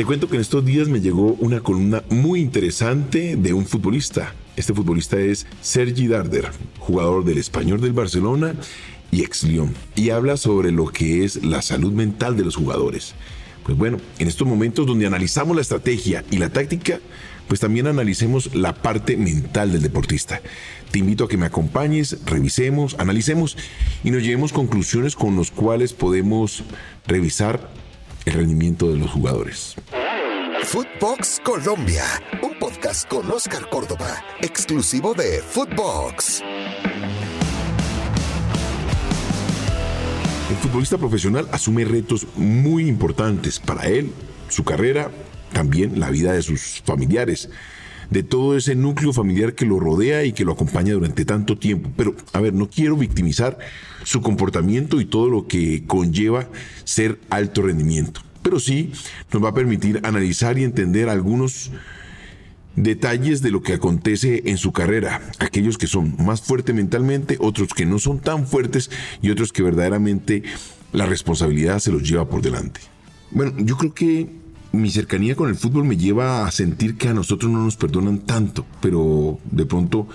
Te cuento que en estos días me llegó una columna muy interesante de un futbolista. Este futbolista es Sergi Darder, jugador del Español del Barcelona y ex Lyon, y habla sobre lo que es la salud mental de los jugadores. Pues bueno, en estos momentos donde analizamos la estrategia y la táctica, pues también analicemos la parte mental del deportista. Te invito a que me acompañes, revisemos, analicemos y nos llevemos conclusiones con las cuales podemos revisar el rendimiento de los jugadores. Footbox Colombia, un podcast con Oscar Córdoba, exclusivo de Footbox. El futbolista profesional asume retos muy importantes para él, su carrera, también la vida de sus familiares, de todo ese núcleo familiar que lo rodea y que lo acompaña durante tanto tiempo. Pero, a ver, no quiero victimizar su comportamiento y todo lo que conlleva ser alto rendimiento, pero sí nos va a permitir analizar y entender algunos detalles de lo que acontece en su carrera, aquellos que son más fuertes mentalmente, otros que no son tan fuertes y otros que verdaderamente la responsabilidad se los lleva por delante. Bueno, yo creo que mi cercanía con el fútbol me lleva a sentir que a nosotros no nos perdonan tanto, pero de pronto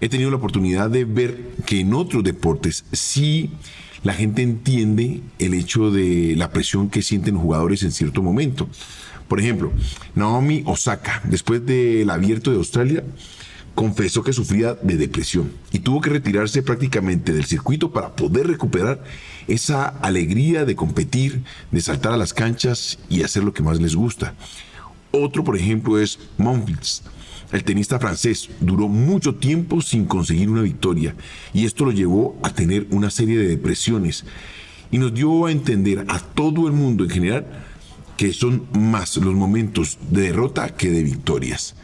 he tenido la oportunidad de ver que en otros deportes sí la gente entiende el hecho de la presión que sienten jugadores en cierto momento. Por ejemplo, Naomi Osaka, después del abierto de Australia, confesó que sufría de depresión y tuvo que retirarse prácticamente del circuito para poder recuperar esa alegría de competir, de saltar a las canchas y hacer lo que más les gusta. Otro, por ejemplo, es Monfils. El tenista francés duró mucho tiempo sin conseguir una victoria y esto lo llevó a tener una serie de depresiones y nos dio a entender a todo el mundo en general que son más los momentos de derrota que de victorias.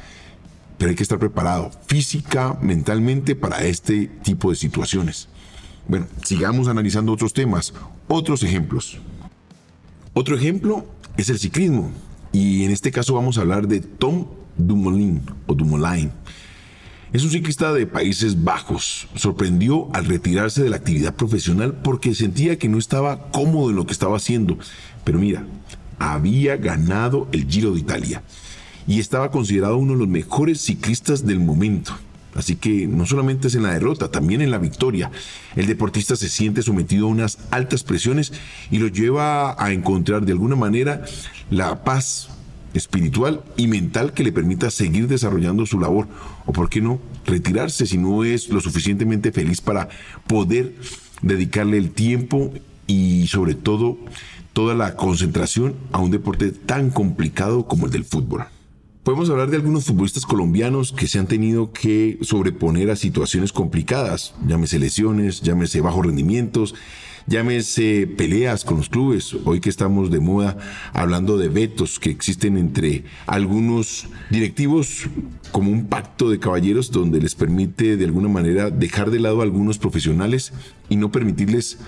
Pero hay que estar preparado física, mentalmente para este tipo de situaciones. Bueno, sigamos analizando otros temas, otros ejemplos. Otro ejemplo es el ciclismo. Y en este caso vamos a hablar de Tom Dumoulin o Dumoulin. Es un ciclista de Países Bajos. Sorprendió al retirarse de la actividad profesional porque sentía que no estaba cómodo en lo que estaba haciendo. Pero mira, había ganado el Giro de Italia y estaba considerado uno de los mejores ciclistas del momento. Así que no solamente es en la derrota, también en la victoria. El deportista se siente sometido a unas altas presiones y lo lleva a encontrar de alguna manera la paz espiritual y mental que le permita seguir desarrollando su labor. O por qué no, retirarse si no es lo suficientemente feliz para poder dedicarle el tiempo y sobre todo toda la concentración a un deporte tan complicado como el del fútbol. Podemos hablar de algunos futbolistas colombianos que se han tenido que sobreponer a situaciones complicadas, llámese lesiones, llámese bajos rendimientos, llámese peleas con los clubes. Hoy que estamos de moda hablando de vetos que existen entre algunos directivos como un pacto de caballeros donde les permite de alguna manera dejar de lado a algunos profesionales y no permitirles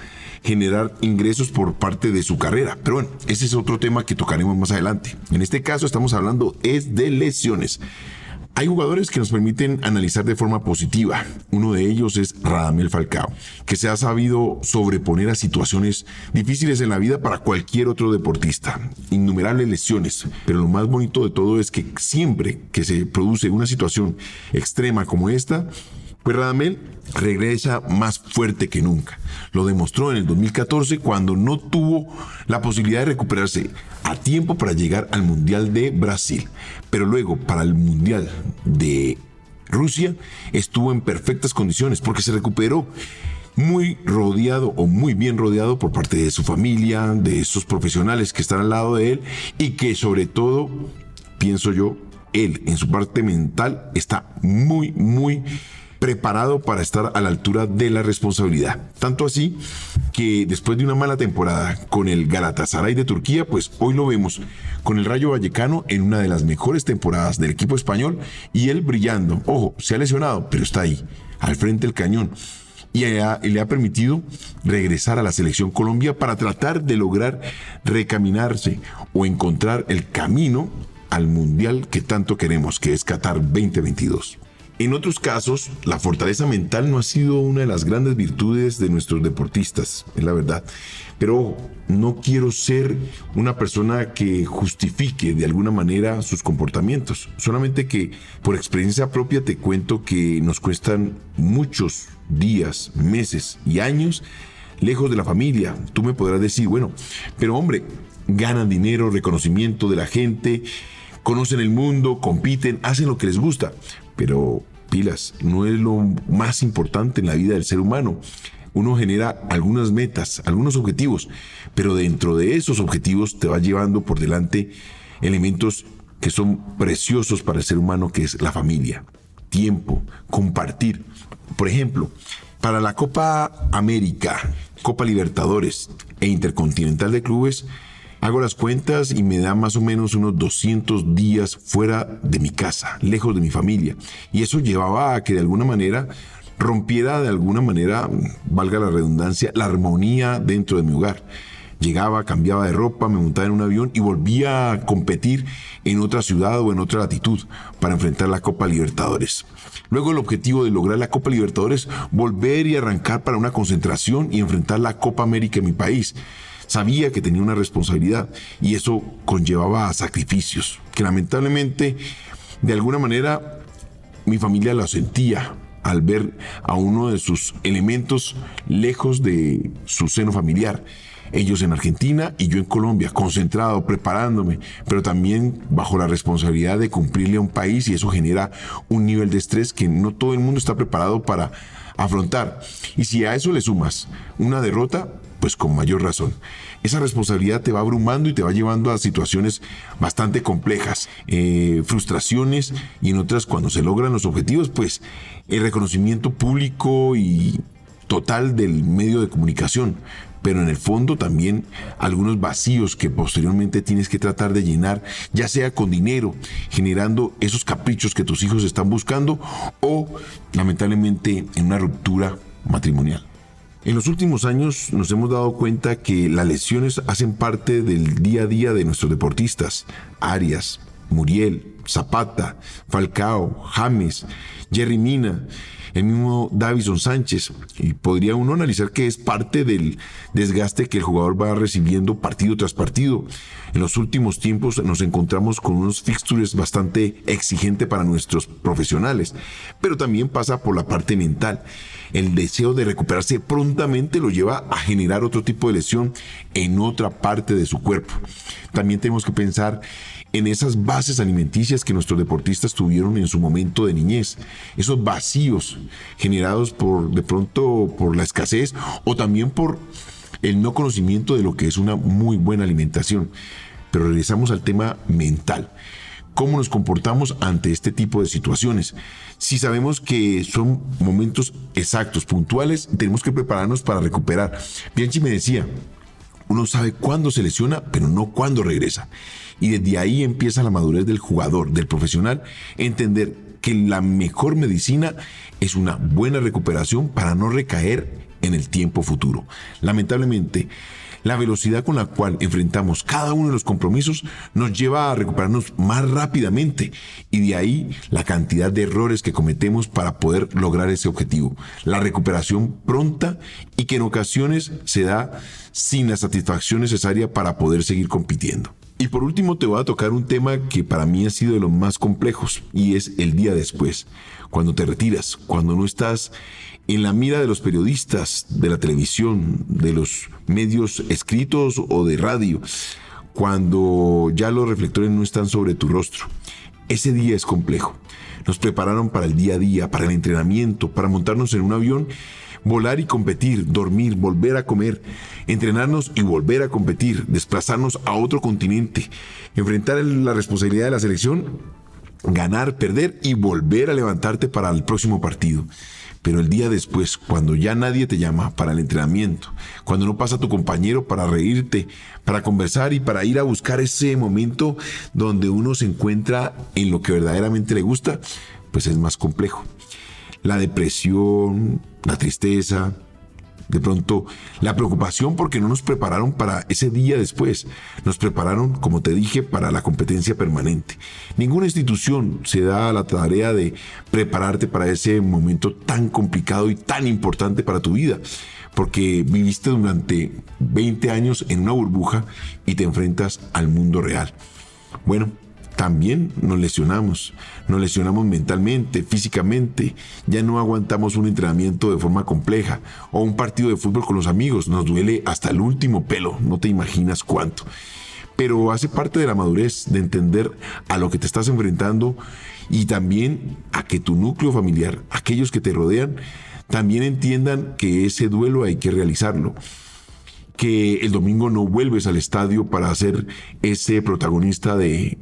generar ingresos por parte de su carrera. Pero bueno, ese es otro tema que tocaremos más adelante. En este caso estamos hablando es de lesiones. Hay jugadores que nos permiten analizar de forma positiva. Uno de ellos es Radamel Falcao, que se ha sabido sobreponer a situaciones difíciles en la vida para cualquier otro deportista. Innumerables lesiones, pero lo más bonito de todo es que siempre que se produce una situación extrema como esta, pues Radamel regresa más fuerte que nunca. Lo demostró en el 2014 cuando no tuvo la posibilidad de recuperarse a tiempo para llegar al Mundial de Brasil. Pero luego, para el Mundial de Rusia, estuvo en perfectas condiciones porque se recuperó muy rodeado o muy bien rodeado por parte de su familia, de esos profesionales que están al lado de él y que sobre todo, pienso yo, él en su parte mental está muy, muy preparado para estar a la altura de la responsabilidad. Tanto así que después de una mala temporada con el Galatasaray de Turquía, pues hoy lo vemos con el Rayo Vallecano en una de las mejores temporadas del equipo español y él brillando. Ojo, se ha lesionado, pero está ahí, al frente del cañón. Y le ha permitido regresar a la selección Colombia para tratar de lograr recaminarse o encontrar el camino al mundial que tanto queremos, que es Qatar 2022. En otros casos, la fortaleza mental no ha sido una de las grandes virtudes de nuestros deportistas, es la verdad. Pero no quiero ser una persona que justifique de alguna manera sus comportamientos. Solamente que por experiencia propia te cuento que nos cuestan muchos días, meses y años lejos de la familia. Tú me podrás decir, bueno, pero hombre, ganan dinero, reconocimiento de la gente, conocen el mundo, compiten, hacen lo que les gusta. Pero pilas, no es lo más importante en la vida del ser humano. Uno genera algunas metas, algunos objetivos, pero dentro de esos objetivos te va llevando por delante elementos que son preciosos para el ser humano, que es la familia, tiempo, compartir. Por ejemplo, para la Copa América, Copa Libertadores e Intercontinental de Clubes, Hago las cuentas y me da más o menos unos 200 días fuera de mi casa, lejos de mi familia. Y eso llevaba a que de alguna manera rompiera de alguna manera, valga la redundancia, la armonía dentro de mi hogar. Llegaba, cambiaba de ropa, me montaba en un avión y volvía a competir en otra ciudad o en otra latitud para enfrentar la Copa Libertadores. Luego el objetivo de lograr la Copa Libertadores, volver y arrancar para una concentración y enfrentar la Copa América en mi país sabía que tenía una responsabilidad y eso conllevaba sacrificios, que lamentablemente de alguna manera mi familia lo sentía al ver a uno de sus elementos lejos de su seno familiar. Ellos en Argentina y yo en Colombia, concentrado, preparándome, pero también bajo la responsabilidad de cumplirle a un país y eso genera un nivel de estrés que no todo el mundo está preparado para afrontar. Y si a eso le sumas una derrota, pues con mayor razón. Esa responsabilidad te va abrumando y te va llevando a situaciones bastante complejas, eh, frustraciones y en otras cuando se logran los objetivos, pues el reconocimiento público y total del medio de comunicación, pero en el fondo también algunos vacíos que posteriormente tienes que tratar de llenar, ya sea con dinero, generando esos caprichos que tus hijos están buscando o lamentablemente en una ruptura matrimonial. En los últimos años nos hemos dado cuenta que las lesiones hacen parte del día a día de nuestros deportistas. Arias, Muriel, Zapata, Falcao, James, Jerry Mina, el mismo Davison Sánchez. Y podría uno analizar que es parte del desgaste que el jugador va recibiendo partido tras partido. En los últimos tiempos nos encontramos con unos fixtures bastante exigentes para nuestros profesionales, pero también pasa por la parte mental. El deseo de recuperarse prontamente lo lleva a generar otro tipo de lesión en otra parte de su cuerpo. También tenemos que pensar en esas bases alimenticias que nuestros deportistas tuvieron en su momento de niñez, esos vacíos generados por de pronto por la escasez o también por el no conocimiento de lo que es una muy buena alimentación. Pero regresamos al tema mental. ¿Cómo nos comportamos ante este tipo de situaciones? Si sabemos que son momentos exactos, puntuales, tenemos que prepararnos para recuperar. Bianchi me decía, uno sabe cuándo se lesiona, pero no cuándo regresa. Y desde ahí empieza la madurez del jugador, del profesional, entender que la mejor medicina es una buena recuperación para no recaer en el tiempo futuro. Lamentablemente, la velocidad con la cual enfrentamos cada uno de los compromisos nos lleva a recuperarnos más rápidamente y de ahí la cantidad de errores que cometemos para poder lograr ese objetivo. La recuperación pronta y que en ocasiones se da sin la satisfacción necesaria para poder seguir compitiendo. Y por último te voy a tocar un tema que para mí ha sido de los más complejos y es el día después, cuando te retiras, cuando no estás en la mira de los periodistas, de la televisión, de los medios escritos o de radio, cuando ya los reflectores no están sobre tu rostro. Ese día es complejo. Nos prepararon para el día a día, para el entrenamiento, para montarnos en un avión volar y competir, dormir, volver a comer, entrenarnos y volver a competir, desplazarnos a otro continente, enfrentar la responsabilidad de la selección, ganar, perder y volver a levantarte para el próximo partido. Pero el día después, cuando ya nadie te llama para el entrenamiento, cuando no pasa tu compañero para reírte, para conversar y para ir a buscar ese momento donde uno se encuentra en lo que verdaderamente le gusta, pues es más complejo la depresión, la tristeza, De pronto, la preocupación porque no nos prepararon para ese día después. Nos prepararon, como te dije, para la competencia permanente. Ninguna institución se da la tarea de prepararte para ese momento tan complicado y tan importante para tu vida. Porque viviste durante 20 años en una burbuja y te enfrentas al mundo real. Bueno, también nos lesionamos. Nos lesionamos mentalmente, físicamente. Ya no aguantamos un entrenamiento de forma compleja o un partido de fútbol con los amigos. Nos duele hasta el último pelo. No te imaginas cuánto. Pero hace parte de la madurez de entender a lo que te estás enfrentando y también a que tu núcleo familiar, aquellos que te rodean, también entiendan que ese duelo hay que realizarlo que el domingo no vuelves al estadio para ser ese protagonista de,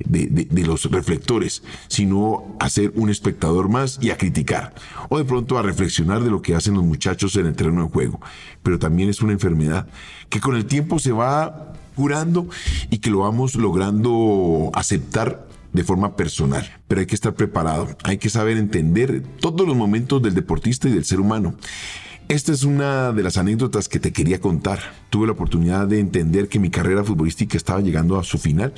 los reflectores, sino a ser un espectador más y a criticar, o de pronto a reflexionar de lo que hacen los muchachos en el terreno de juego. Pero también es una enfermedad que con el tiempo se va curando y que lo vamos logrando aceptar de forma personal. Pero hay que estar preparado, hay que saber entender todos los momentos del deportista y del ser humano. Esta es una de las anécdotas que te quería contar. Tuve la oportunidad de entender que mi carrera futbolística estaba llegando a su final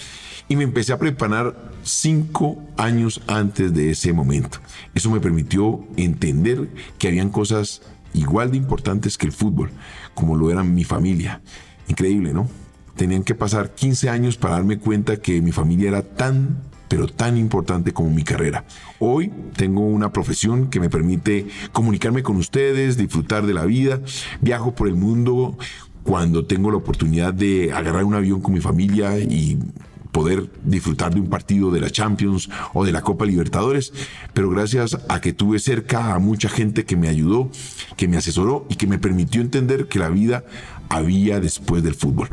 y me empecé a preparar cinco años antes de ese momento. Eso me permitió entender que habían cosas igual de importantes que el fútbol, como lo era mi familia. Increíble, ¿no? Tenían que pasar 15 años para darme cuenta que mi familia era tan pero tan importante como mi carrera. Hoy tengo una profesión que me permite comunicarme con ustedes, disfrutar de la vida, viajo por el mundo cuando tengo la oportunidad de agarrar un avión con mi familia y poder disfrutar de un partido de la Champions o de la Copa Libertadores, pero gracias a que tuve cerca a mucha gente que me ayudó, que me asesoró y que me permitió entender que la vida había después del fútbol.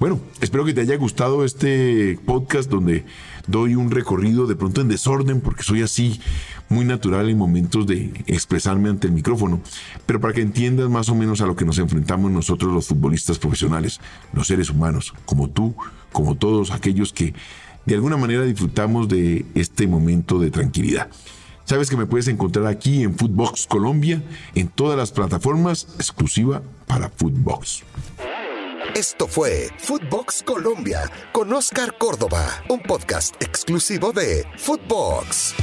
Bueno, espero que te haya gustado este podcast donde doy un recorrido de pronto en desorden porque soy así muy natural en momentos de expresarme ante el micrófono, pero para que entiendas más o menos a lo que nos enfrentamos nosotros los futbolistas profesionales, los seres humanos, como tú, como todos aquellos que de alguna manera disfrutamos de este momento de tranquilidad. Sabes que me puedes encontrar aquí en Footbox Colombia, en todas las plataformas, exclusiva para Footbox. Esto fue Footbox Colombia con Oscar Córdoba, un podcast exclusivo de Footbox.